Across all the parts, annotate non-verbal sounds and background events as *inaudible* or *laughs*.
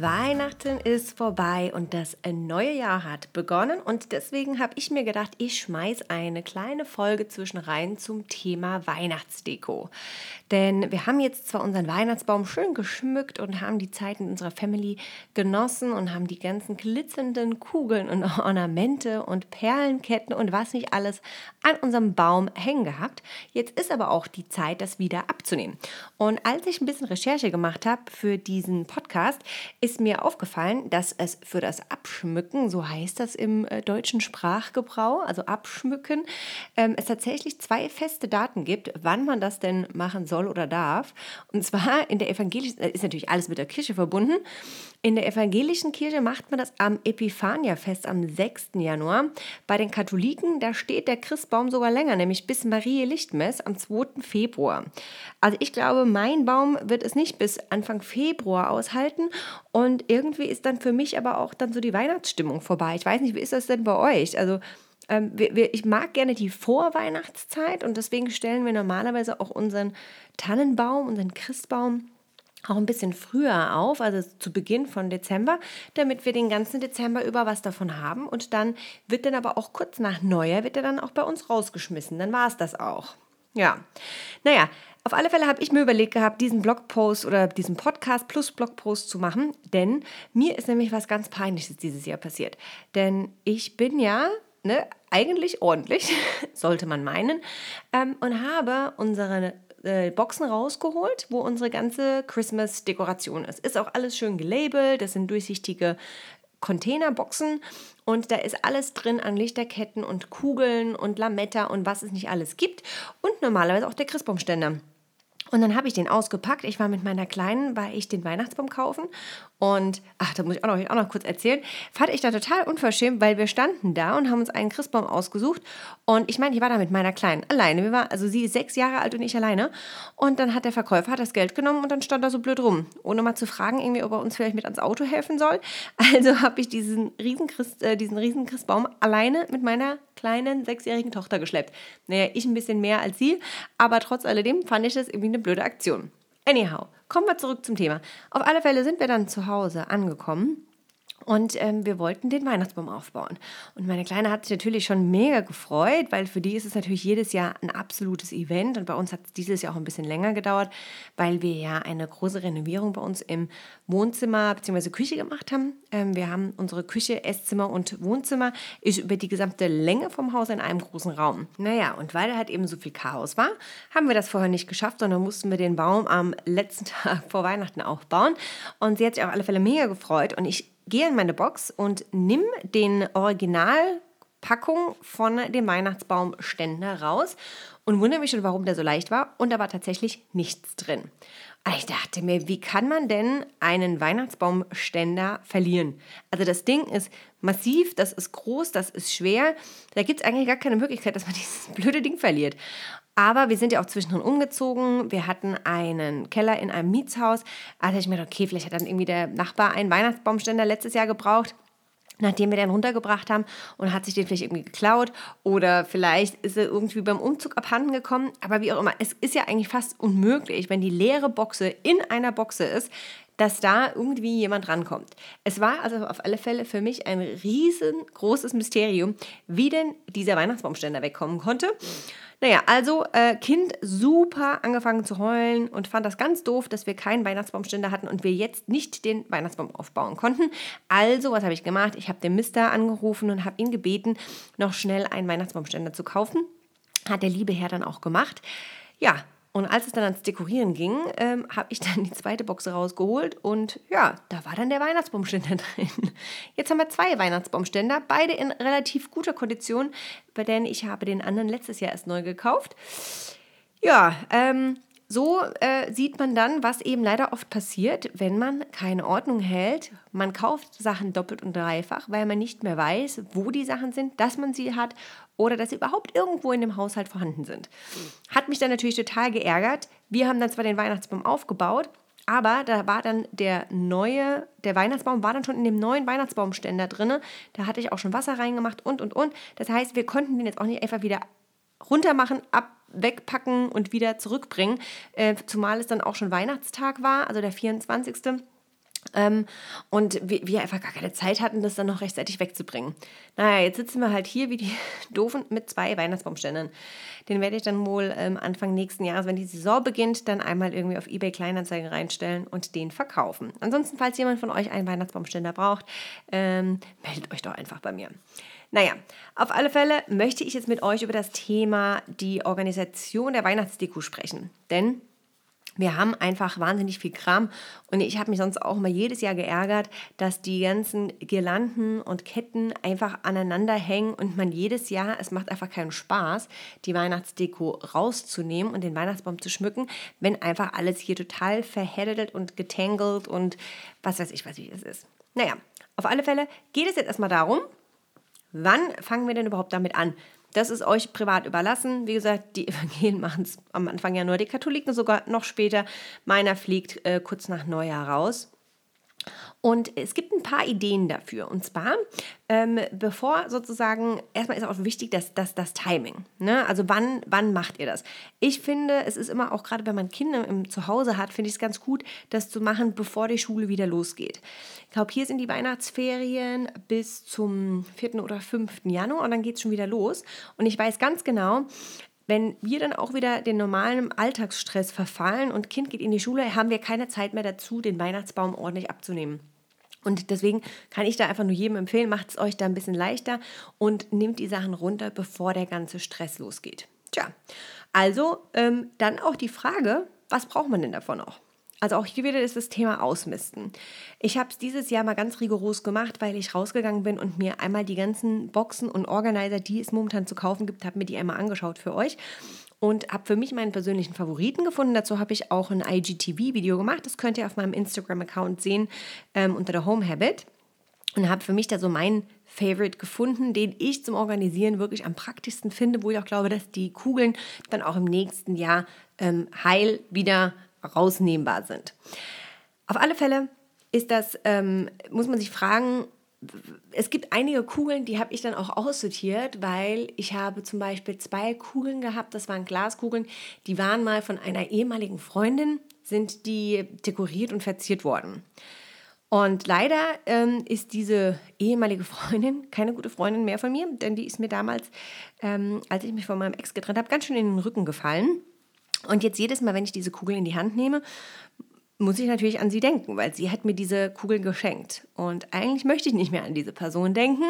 Weihnachten ist vorbei und das neue Jahr hat begonnen und deswegen habe ich mir gedacht, ich schmeiß eine kleine Folge zwischen rein zum Thema Weihnachtsdeko. Denn wir haben jetzt zwar unseren Weihnachtsbaum schön geschmückt und haben die Zeit in unserer Family genossen und haben die ganzen glitzernden Kugeln und *laughs* Ornamente und Perlenketten und was nicht alles an unserem Baum hängen gehabt. Jetzt ist aber auch die Zeit, das wieder abzunehmen. Und als ich ein bisschen Recherche gemacht habe für diesen Podcast, ist ist mir aufgefallen, dass es für das Abschmücken, so heißt das im äh, deutschen Sprachgebrauch, also Abschmücken, ähm, es tatsächlich zwei feste Daten gibt, wann man das denn machen soll oder darf. Und zwar in der evangelischen, äh, ist natürlich alles mit der Kirche verbunden. In der evangelischen Kirche macht man das am Epiphania-Fest am 6. Januar. Bei den Katholiken, da steht der Christbaum sogar länger, nämlich bis Marie Lichtmess am 2. Februar. Also ich glaube, mein Baum wird es nicht bis Anfang Februar aushalten und irgendwie ist dann für mich aber auch dann so die Weihnachtsstimmung vorbei. Ich weiß nicht, wie ist das denn bei euch? Also ähm, wir, wir, ich mag gerne die Vorweihnachtszeit und deswegen stellen wir normalerweise auch unseren Tannenbaum, unseren Christbaum auch ein bisschen früher auf, also zu Beginn von Dezember, damit wir den ganzen Dezember über was davon haben. Und dann wird dann aber auch kurz nach Neujahr, wird er dann auch bei uns rausgeschmissen. Dann war es das auch. Ja, naja, auf alle Fälle habe ich mir überlegt gehabt, diesen Blogpost oder diesen Podcast plus Blogpost zu machen, denn mir ist nämlich was ganz Peinliches dieses Jahr passiert. Denn ich bin ja ne, eigentlich ordentlich, *laughs* sollte man meinen, ähm, und habe unsere äh, Boxen rausgeholt, wo unsere ganze Christmas-Dekoration ist. Ist auch alles schön gelabelt, das sind durchsichtige Containerboxen und da ist alles drin an Lichterketten und Kugeln und Lametta und was es nicht alles gibt und normalerweise auch der Christbaumständer. Und dann habe ich den ausgepackt. Ich war mit meiner Kleinen, war ich den Weihnachtsbaum kaufen. Und, ach, da muss ich auch noch, auch noch kurz erzählen. Fand ich da total unverschämt, weil wir standen da und haben uns einen Christbaum ausgesucht. Und ich meine, ich war da mit meiner Kleinen alleine. Wir waren, also sie ist sechs Jahre alt und ich alleine. Und dann hat der Verkäufer hat das Geld genommen und dann stand er so blöd rum. Ohne mal zu fragen, irgendwie, ob er uns vielleicht mit ans Auto helfen soll. *laughs* Also habe ich diesen riesen, Christ, äh, diesen riesen Christbaum alleine mit meiner kleinen sechsjährigen Tochter geschleppt. Naja, ich ein bisschen mehr als sie, aber trotz alledem fand ich das irgendwie eine blöde Aktion. Anyhow, kommen wir zurück zum Thema. Auf alle Fälle sind wir dann zu Hause angekommen und ähm, wir wollten den Weihnachtsbaum aufbauen. Und meine Kleine hat sich natürlich schon mega gefreut, weil für die ist es natürlich jedes Jahr ein absolutes Event. Und bei uns hat es dieses Jahr auch ein bisschen länger gedauert, weil wir ja eine große Renovierung bei uns im Wohnzimmer bzw. Küche gemacht haben. Ähm, wir haben unsere Küche, Esszimmer und Wohnzimmer ist über die gesamte Länge vom Haus in einem großen Raum. Naja, und weil da halt eben so viel Chaos war, haben wir das vorher nicht geschafft, sondern mussten wir den Baum am letzten *laughs* Tag vor Weihnachten aufbauen. Und sie hat sich auf alle Fälle mega gefreut. Und ich gehe in meine Box und nimm den Originalpackung von dem Weihnachtsbaumständer raus und wundere mich schon, warum der so leicht war. Und da war tatsächlich nichts drin. Ich dachte mir, wie kann man denn einen Weihnachtsbaumständer verlieren? Also das Ding ist massiv, das ist groß, das ist schwer. Da gibt es eigentlich gar keine Möglichkeit, dass man *laughs* dieses blöde Ding verliert. Aber wir sind ja auch zwischendrin umgezogen. Wir hatten einen Keller in einem Mietshaus. Also ich mir gedacht, okay, vielleicht hat dann irgendwie der Nachbar einen Weihnachtsbaumständer letztes Jahr gebraucht nachdem wir den runtergebracht haben und hat sich den vielleicht irgendwie geklaut oder vielleicht ist er irgendwie beim Umzug abhanden gekommen. Aber wie auch immer, es ist ja eigentlich fast unmöglich, wenn die leere Boxe in einer Boxe ist, dass da irgendwie jemand rankommt. Es war also auf alle Fälle für mich ein riesengroßes Mysterium, wie denn dieser Weihnachtsbaumständer wegkommen konnte. Naja, also äh, Kind super angefangen zu heulen und fand das ganz doof, dass wir keinen Weihnachtsbaumständer hatten und wir jetzt nicht den Weihnachtsbaum aufbauen konnten. Also, was habe ich gemacht? Ich habe den Mister angerufen und habe ihn gebeten, noch schnell einen Weihnachtsbaumständer zu kaufen. Hat der liebe Herr dann auch gemacht. Ja, und als es dann ans Dekorieren ging, ähm, habe ich dann die zweite Box rausgeholt und ja, da war dann der Weihnachtsbaumständer *laughs* drin. Jetzt haben wir zwei Weihnachtsbaumständer, beide in relativ guter Kondition, bei denen ich habe den anderen letztes Jahr erst neu gekauft. Ja, ähm, so äh, sieht man dann, was eben leider oft passiert, wenn man keine Ordnung hält. Man kauft Sachen doppelt und dreifach, weil man nicht mehr weiß, wo die Sachen sind, dass man sie hat oder dass sie überhaupt irgendwo in dem Haushalt vorhanden sind. Hat mich dann natürlich total geärgert. Wir haben dann zwar den Weihnachtsbaum aufgebaut, aber da war dann der neue, der Weihnachtsbaum war dann schon in dem neuen Weihnachtsbaumständer drin. Da hatte ich auch schon Wasser reingemacht und und und. Das heißt, wir konnten den jetzt auch nicht einfach wieder runtermachen, ab, wegpacken und wieder zurückbringen. Äh, zumal es dann auch schon Weihnachtstag war, also der 24. Ähm, und wir, wir, einfach gar keine Zeit hatten, das dann noch rechtzeitig wegzubringen. Naja, jetzt sitzen wir halt hier wie die *laughs* Doofen mit zwei Weihnachtsbaumständern. Den werde ich dann wohl ähm, Anfang nächsten Jahres, wenn die Saison beginnt, dann einmal irgendwie auf eBay Kleinanzeigen reinstellen und den verkaufen. Ansonsten, falls jemand von euch einen Weihnachtsbaumständer braucht, ähm, meldet euch doch einfach bei mir. Naja, auf alle Fälle möchte ich jetzt mit euch über das Thema die Organisation der Weihnachtsdeko sprechen. Denn wir haben einfach wahnsinnig viel Kram und ich habe mich sonst auch mal jedes Jahr geärgert, dass die ganzen Girlanden und Ketten einfach aneinander hängen und man jedes Jahr, es macht einfach keinen Spaß, die Weihnachtsdeko rauszunehmen und den Weihnachtsbaum zu schmücken, wenn einfach alles hier total verheddelt und getangelt und was weiß ich, was es ist. Naja, auf alle Fälle geht es jetzt erstmal darum, wann fangen wir denn überhaupt damit an? Das ist euch privat überlassen. Wie gesagt, die Evangelien *laughs* machen es am Anfang ja nur, die Katholiken sogar noch später. Meiner fliegt äh, kurz nach Neujahr raus. Und es gibt ein paar Ideen dafür. Und zwar, ähm, bevor sozusagen, erstmal ist auch wichtig, dass, dass das Timing. Ne? Also wann, wann macht ihr das? Ich finde, es ist immer auch gerade, wenn man Kinder im Zuhause hat, finde ich es ganz gut, das zu machen, bevor die Schule wieder losgeht. Ich glaube, hier sind die Weihnachtsferien bis zum 4. oder 5. Januar und dann geht es schon wieder los. Und ich weiß ganz genau, wenn wir dann auch wieder den normalen Alltagsstress verfallen und Kind geht in die Schule, haben wir keine Zeit mehr dazu, den Weihnachtsbaum ordentlich abzunehmen. Und deswegen kann ich da einfach nur jedem empfehlen, macht es euch da ein bisschen leichter und nehmt die Sachen runter, bevor der ganze Stress losgeht. Tja, also ähm, dann auch die Frage, was braucht man denn davon noch? Also auch hier wieder ist das Thema Ausmisten. Ich habe es dieses Jahr mal ganz rigoros gemacht, weil ich rausgegangen bin und mir einmal die ganzen Boxen und Organizer, die es momentan zu kaufen gibt, habe mir die einmal angeschaut für euch und habe für mich meinen persönlichen Favoriten gefunden. Dazu habe ich auch ein IGTV-Video gemacht. Das könnt ihr auf meinem Instagram-Account sehen ähm, unter der Home Habit. Und habe für mich da so meinen Favorite gefunden, den ich zum Organisieren wirklich am praktischsten finde, wo ich auch glaube, dass die Kugeln dann auch im nächsten Jahr ähm, heil wieder rausnehmbar sind. Auf alle Fälle ist das, ähm, muss man sich fragen, es gibt einige Kugeln, die habe ich dann auch aussortiert, weil ich habe zum Beispiel zwei Kugeln gehabt, das waren Glaskugeln, die waren mal von einer ehemaligen Freundin, sind die dekoriert und verziert worden. Und leider ähm, ist diese ehemalige Freundin *laughs* keine gute Freundin mehr von mir, denn die ist mir damals, ähm, als ich mich von meinem Ex getrennt habe, ganz schön in den Rücken gefallen. Und jetzt jedes Mal, wenn ich diese Kugel in die Hand nehme, muss ich natürlich an sie denken, weil sie hat mir diese Kugel geschenkt. Und eigentlich möchte ich nicht mehr an diese Person denken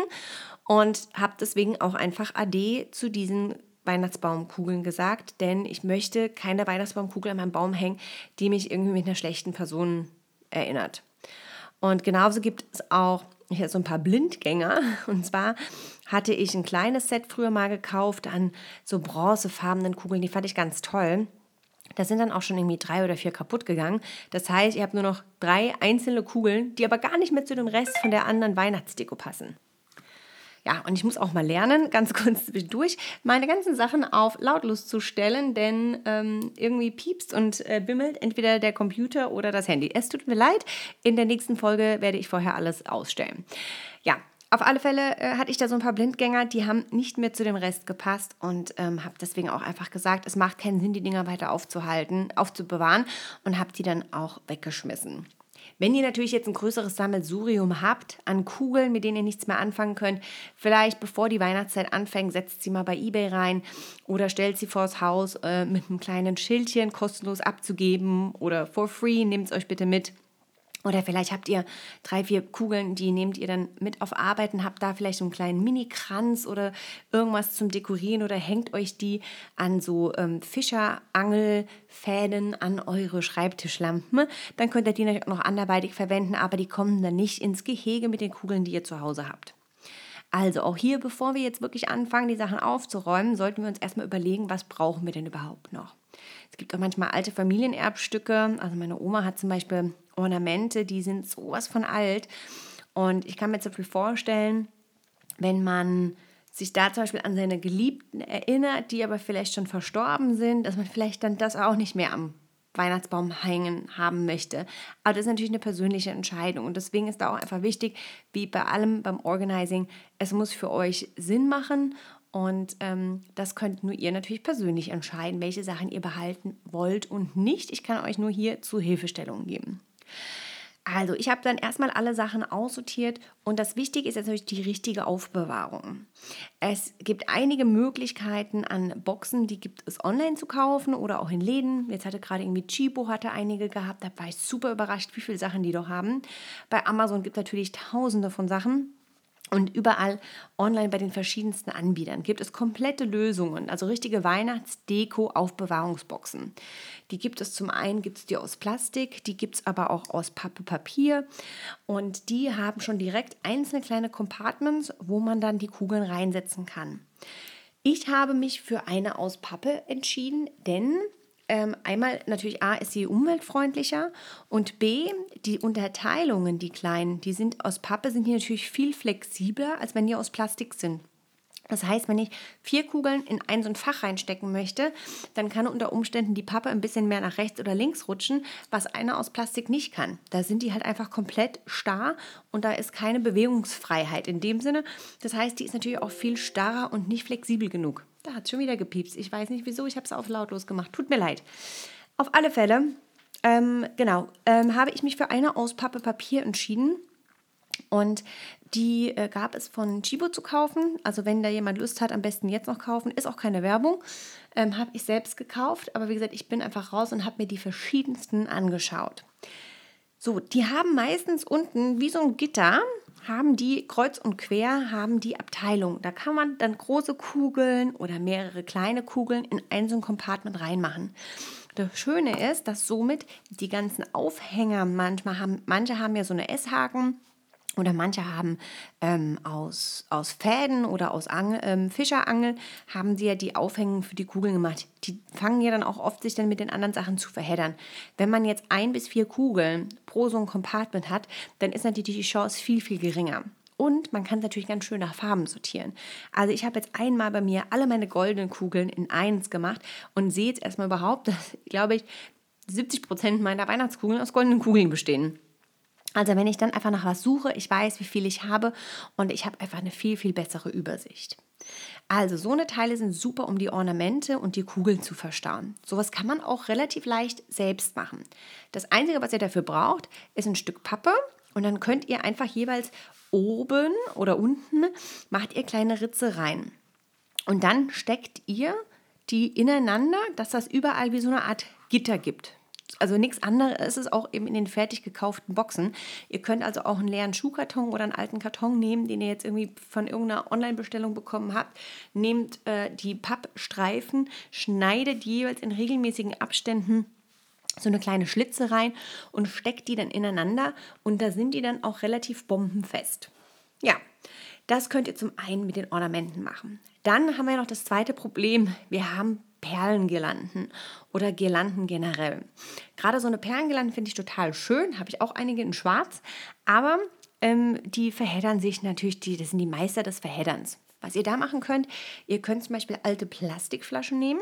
und habe deswegen auch einfach AD zu diesen Weihnachtsbaumkugeln gesagt, denn ich möchte keine Weihnachtsbaumkugel an meinem Baum hängen, die mich irgendwie mit einer schlechten Person erinnert. Und genauso gibt es auch hier so ein paar Blindgänger. *laughs* Und zwar hatte ich ein kleines Set früher mal gekauft an so bronzefarbenen Kugeln, die fand ich ganz toll. Da sind dann auch schon irgendwie drei oder vier kaputt gegangen. Das heißt, ihr habt nur noch drei einzelne Kugeln, die aber gar nicht mehr zu dem Rest von der anderen Weihnachtsdeko passen. Ja, und ich muss auch mal lernen, *laughs* ganz kurz zwischendurch, meine ganzen Sachen auf lautlos zu stellen, denn ähm, irgendwie piepst und äh, bimmelt entweder der Computer oder das Handy. Es tut mir leid, in der nächsten Folge werde ich vorher alles ausstellen. Ja, auf alle Fälle äh, hatte ich da so ein paar Blindgänger, die haben nicht mehr zu dem Rest gepasst und ähm, habe deswegen auch einfach gesagt, es macht keinen Sinn, die Dinger weiter aufzuhalten, aufzubewahren und habe die dann auch weggeschmissen. Wenn ihr natürlich jetzt ein größeres Sammelsurium habt an Kugeln, mit denen ihr nichts mehr anfangen könnt, vielleicht bevor die Weihnachtszeit anfängt, setzt sie mal bei eBay rein oder stellt sie vors Haus äh, mit einem kleinen Schildchen kostenlos abzugeben oder for free, nehmt es euch bitte mit. Oder vielleicht habt ihr drei, vier Kugeln, die nehmt ihr dann mit auf Arbeit und habt da vielleicht so einen kleinen Mini-Kranz oder irgendwas zum Dekorieren oder hängt euch die an so ähm, Fischerangelfäden an eure Schreibtischlampen. Dann könnt ihr die natürlich auch noch anderweitig verwenden, aber die kommen dann nicht ins Gehege mit den Kugeln, die ihr zu Hause habt. Also auch hier, bevor wir jetzt wirklich anfangen, die Sachen aufzuräumen, sollten wir uns erstmal überlegen, was brauchen wir denn überhaupt noch. Es gibt auch manchmal alte Familienerbstücke. Also meine Oma hat zum Beispiel Ornamente, die sind sowas von alt. Und ich kann mir zum Beispiel vorstellen, wenn man sich da zum Beispiel an seine Geliebten erinnert, die aber vielleicht schon verstorben sind, dass man vielleicht dann das auch nicht mehr am Weihnachtsbaum hängen haben möchte. Aber das ist natürlich eine persönliche Entscheidung und deswegen ist da auch einfach wichtig, wie bei allem beim Organizing, es muss für euch Sinn machen und ähm, das könnt nur ihr natürlich persönlich entscheiden, welche Sachen ihr behalten wollt und nicht. Ich kann euch nur hier zu Hilfestellungen geben. Also, ich habe dann erstmal alle Sachen aussortiert und das Wichtige ist natürlich die richtige Aufbewahrung. Es gibt einige Möglichkeiten an Boxen, die gibt es online zu kaufen oder auch in Läden. Jetzt hatte gerade irgendwie Chibo hatte einige gehabt, da war ich super überrascht, wie viele Sachen die doch haben. Bei Amazon gibt es natürlich tausende von Sachen. Und überall online bei den verschiedensten Anbietern gibt es komplette Lösungen, also richtige Weihnachtsdeko-Aufbewahrungsboxen. Die gibt es zum einen, gibt es die aus Plastik, die gibt es aber auch aus Pappe Papier und die haben schon direkt einzelne kleine Compartments, wo man dann die Kugeln reinsetzen kann. Ich habe mich für eine aus Pappe entschieden, denn ähm, einmal natürlich A, ist sie umweltfreundlicher und B, die Unterteilungen, die kleinen, die sind aus Pappe, sind hier natürlich viel flexibler, als wenn die aus Plastik sind. Das heißt, wenn ich vier Kugeln in ein so ein Fach reinstecken möchte, dann kann unter Umständen die Pappe ein bisschen mehr nach rechts oder links rutschen, was eine aus Plastik nicht kann. Da sind die halt einfach komplett starr und da ist keine Bewegungsfreiheit in dem Sinne. Das heißt, die ist natürlich auch viel starrer und nicht flexibel genug. Da hat es schon wieder gepiepst. Ich weiß nicht wieso, ich habe es auf lautlos gemacht. Tut mir leid. Auf alle Fälle, ähm, genau, ähm, habe ich mich für eine aus Pappe Papier entschieden. Und die äh, gab es von Chibo zu kaufen. Also wenn da jemand Lust hat, am besten jetzt noch kaufen. Ist auch keine Werbung. Ähm, habe ich selbst gekauft. Aber wie gesagt, ich bin einfach raus und habe mir die verschiedensten angeschaut. So, die haben meistens unten wie so ein Gitter haben die kreuz und quer haben die Abteilung. Da kann man dann große Kugeln oder mehrere kleine Kugeln in ein so ein Compartment reinmachen. Das Schöne ist, dass somit die ganzen Aufhänger manchmal haben, manche haben ja so eine S-Haken oder manche haben ähm, aus, aus Fäden oder aus Angel, ähm, Fischerangel, haben sie ja die Aufhängung für die Kugeln gemacht. Die fangen ja dann auch oft sich dann mit den anderen Sachen zu verheddern. Wenn man jetzt ein bis vier Kugeln pro so ein Compartment hat, dann ist natürlich die Chance viel, viel geringer. Und man kann es natürlich ganz schön nach Farben sortieren. Also ich habe jetzt einmal bei mir alle meine goldenen Kugeln in eins gemacht und sehe jetzt erstmal überhaupt, dass, glaube ich, 70 Prozent meiner Weihnachtskugeln aus goldenen Kugeln bestehen. Also wenn ich dann einfach nach was suche, ich weiß, wie viel ich habe und ich habe einfach eine viel, viel bessere Übersicht. Also so eine Teile sind super, um die Ornamente und die Kugeln zu verstauen. Sowas kann man auch relativ leicht selbst machen. Das Einzige, was ihr dafür braucht, ist ein Stück Pappe und dann könnt ihr einfach jeweils oben oder unten macht ihr kleine Ritze rein. Und dann steckt ihr die ineinander, dass das überall wie so eine Art Gitter gibt also nichts anderes ist es auch eben in den fertig gekauften Boxen. Ihr könnt also auch einen leeren Schuhkarton oder einen alten Karton nehmen, den ihr jetzt irgendwie von irgendeiner Online-Bestellung bekommen habt. Nehmt äh, die Pappstreifen, schneidet jeweils in regelmäßigen Abständen so eine kleine Schlitze rein und steckt die dann ineinander und da sind die dann auch relativ bombenfest. Ja, das könnt ihr zum einen mit den Ornamenten machen. Dann haben wir noch das zweite Problem. Wir haben Perlengirlanden oder Girlanden generell. Gerade so eine Perlengirlande finde ich total schön, habe ich auch einige in schwarz, aber ähm, die verheddern sich natürlich, die, das sind die Meister des Verhedderns. Was ihr da machen könnt, ihr könnt zum Beispiel alte Plastikflaschen nehmen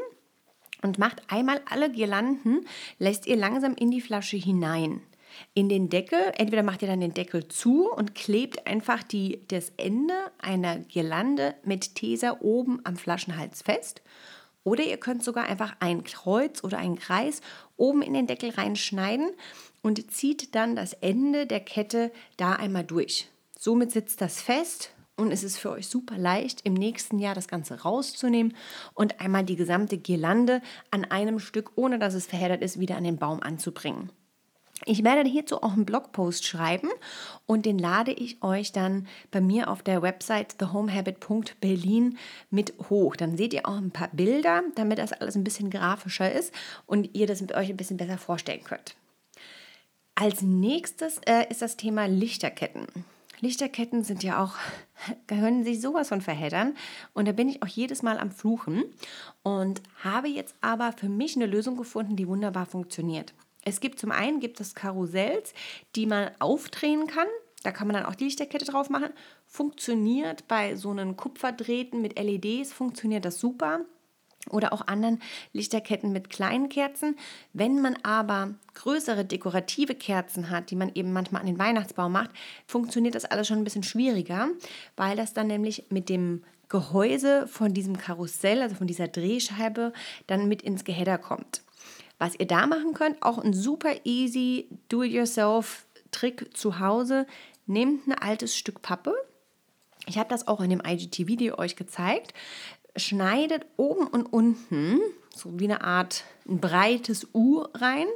und macht einmal alle Girlanden, lässt ihr langsam in die Flasche hinein. In den Deckel, entweder macht ihr dann den Deckel zu und klebt einfach die, das Ende einer Girlande mit Tesa oben am Flaschenhals fest oder ihr könnt sogar einfach ein Kreuz oder einen Kreis oben in den Deckel reinschneiden und zieht dann das Ende der Kette da einmal durch. Somit sitzt das fest und es ist für euch super leicht, im nächsten Jahr das Ganze rauszunehmen und einmal die gesamte Girlande an einem Stück, ohne dass es verheddert ist, wieder an den Baum anzubringen. Ich werde hierzu auch einen Blogpost schreiben und den lade ich euch dann bei mir auf der Website thehomehabit.berlin mit hoch. Dann seht ihr auch ein paar Bilder, damit das alles ein bisschen grafischer ist und ihr das euch ein bisschen besser vorstellen könnt. Als nächstes äh, ist das Thema Lichterketten. Lichterketten sind ja auch, *laughs* können sich sowas von verheddern. Und da bin ich auch jedes Mal am Fluchen und habe jetzt aber für mich eine Lösung gefunden, die wunderbar funktioniert. Es gibt zum einen gibt es Karussells, die man aufdrehen kann. Da kann man dann auch die Lichterkette drauf machen. Funktioniert bei so einem Kupferdrähten mit LEDs, funktioniert das super oder auch anderen Lichterketten mit kleinen Kerzen. Wenn man aber größere dekorative Kerzen hat, die man eben manchmal an den Weihnachtsbaum macht, funktioniert das alles schon ein bisschen schwieriger, weil das dann nämlich mit dem Gehäuse von diesem Karussell, also von dieser Drehscheibe, dann mit ins Gehäder kommt. Was ihr da machen könnt, auch ein super easy Do-it-yourself-Trick zu Hause. Nehmt ein altes Stück Pappe, ich habe das auch in dem IGTV-Video euch gezeigt schneidet oben und unten so wie eine Art ein breites U rein.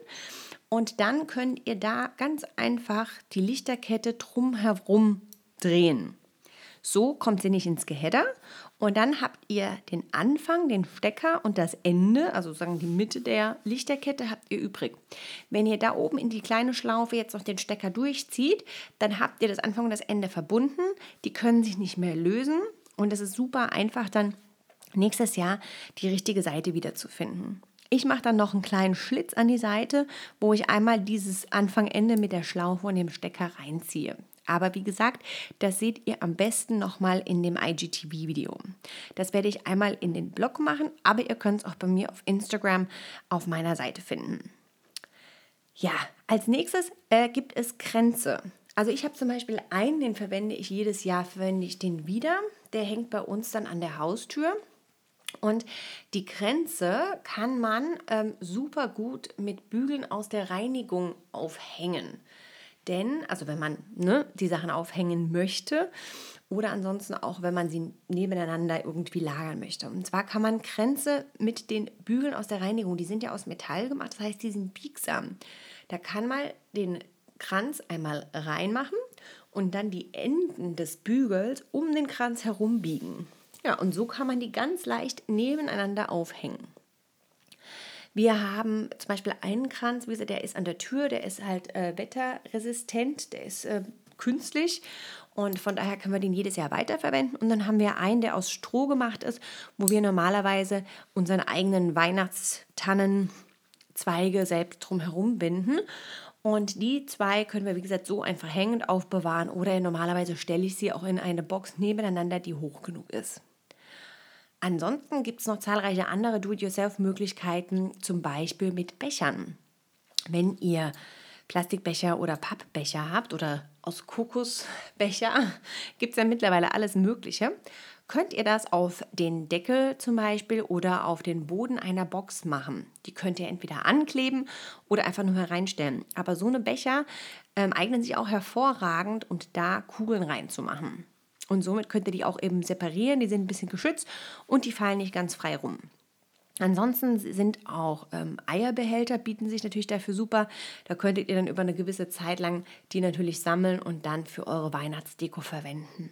Und dann könnt ihr da ganz einfach die Lichterkette drumherum drehen. So kommt sie nicht ins Gehäder. Und dann habt ihr den Anfang, den Stecker und das Ende, also sagen die Mitte der Lichterkette, habt ihr übrig. Wenn ihr da oben in die kleine Schlaufe jetzt noch den Stecker durchzieht, dann habt ihr das Anfang und das Ende verbunden. Die können sich nicht mehr lösen. Und es ist super einfach dann nächstes Jahr die richtige Seite wiederzufinden. Ich mache dann noch einen kleinen Schlitz an die Seite, wo ich einmal dieses Anfang-Ende mit der Schlaufe und dem Stecker reinziehe. Aber wie gesagt, das seht ihr am besten nochmal in dem IGTV-Video. Das werde ich einmal in den Blog machen, aber ihr könnt es auch bei mir auf Instagram auf meiner Seite finden. Ja, als nächstes äh, gibt es Kränze. Also ich habe zum Beispiel einen, den verwende ich jedes Jahr, verwende ich den wieder. Der hängt bei uns dann an der Haustür. Und die Grenze kann man ähm, super gut mit Bügeln aus der Reinigung aufhängen. Denn, also wenn man ne, die Sachen aufhängen möchte oder ansonsten auch, wenn man sie nebeneinander irgendwie lagern möchte. Und zwar kann man Kränze mit den Bügeln aus der Reinigung, die sind ja aus Metall gemacht, das heißt, die sind biegsam. Da kann man den Kranz einmal reinmachen und dann die Enden des Bügels um den Kranz herum biegen. Ja, und so kann man die ganz leicht nebeneinander aufhängen. Wir haben zum Beispiel einen Kranz, wie gesagt, der ist an der Tür, der ist halt äh, wetterresistent, der ist äh, künstlich und von daher können wir den jedes Jahr weiterverwenden. Und dann haben wir einen, der aus Stroh gemacht ist, wo wir normalerweise unseren eigenen Weihnachtstannenzweige selbst drumherum binden. Und die zwei können wir, wie gesagt, so einfach hängend aufbewahren oder normalerweise stelle ich sie auch in eine Box nebeneinander, die hoch genug ist. Ansonsten gibt es noch zahlreiche andere Do-it-yourself-Möglichkeiten, zum Beispiel mit Bechern. Wenn ihr Plastikbecher oder Pappbecher habt oder aus Kokosbecher, *laughs* gibt es ja mittlerweile alles Mögliche, könnt ihr das auf den Deckel zum Beispiel oder auf den Boden einer Box machen. Die könnt ihr entweder ankleben oder einfach nur hereinstellen. Aber so eine Becher ähm, eignen sich auch hervorragend, und da Kugeln reinzumachen. Und somit könnt ihr die auch eben separieren. Die sind ein bisschen geschützt und die fallen nicht ganz frei rum. Ansonsten sind auch ähm, Eierbehälter, bieten sich natürlich dafür super. Da könntet ihr dann über eine gewisse Zeit lang die natürlich sammeln und dann für eure Weihnachtsdeko verwenden.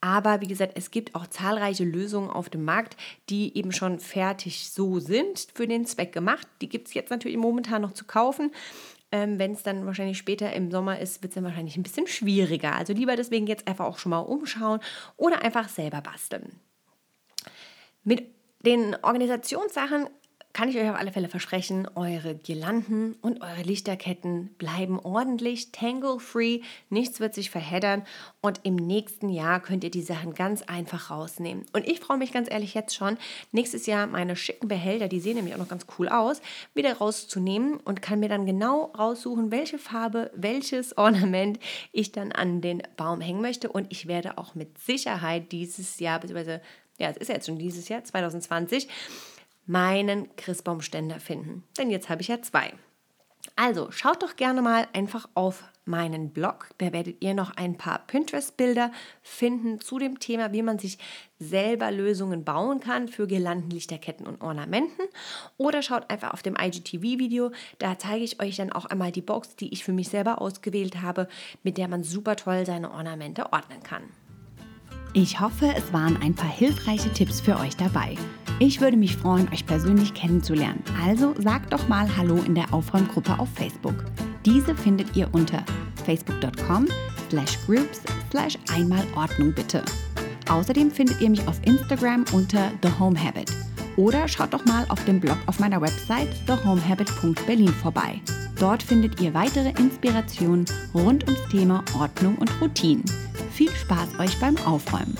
Aber wie gesagt, es gibt auch zahlreiche Lösungen auf dem Markt, die eben schon fertig so sind, für den Zweck gemacht. Die gibt es jetzt natürlich momentan noch zu kaufen. Ähm, Wenn es dann wahrscheinlich später im Sommer ist, wird es dann wahrscheinlich ein bisschen schwieriger. Also lieber deswegen jetzt einfach auch schon mal umschauen oder einfach selber basteln. Mit den Organisationssachen kann ich euch auf alle Fälle versprechen, eure Girlanden und eure Lichterketten bleiben ordentlich, tangle-free, nichts wird sich verheddern. Und im nächsten Jahr könnt ihr die Sachen ganz einfach rausnehmen. Und ich freue mich ganz ehrlich jetzt schon, nächstes Jahr meine schicken Behälter, die sehen nämlich auch noch ganz cool aus, wieder rauszunehmen und kann mir dann genau raussuchen, welche Farbe, welches Ornament ich dann an den Baum hängen möchte. Und ich werde auch mit Sicherheit dieses Jahr, beziehungsweise ja, es ist ja jetzt schon dieses Jahr, 2020, meinen Christbaumständer finden. Denn jetzt habe ich ja zwei. Also schaut doch gerne mal einfach auf meinen Blog. Da werdet ihr noch ein paar Pinterest-Bilder finden zu dem Thema, wie man sich selber Lösungen bauen kann für Girlanden, Lichterketten und Ornamenten. Oder schaut einfach auf dem IGTV-Video. Da zeige ich euch dann auch einmal die Box, die ich für mich selber ausgewählt habe, mit der man super toll seine Ornamente ordnen kann. Ich hoffe, es waren ein paar hilfreiche Tipps für euch dabei. Ich würde mich freuen, euch persönlich kennenzulernen. Also sagt doch mal Hallo in der Aufräumgruppe auf Facebook. Diese findet ihr unter facebook.com slash groups slash einmal bitte. Außerdem findet ihr mich auf Instagram unter The Home Habit. Oder schaut doch mal auf dem Blog auf meiner Website thehomehabit.berlin vorbei. Dort findet ihr weitere Inspirationen rund ums Thema Ordnung und Routinen. Viel Spaß euch beim Aufräumen!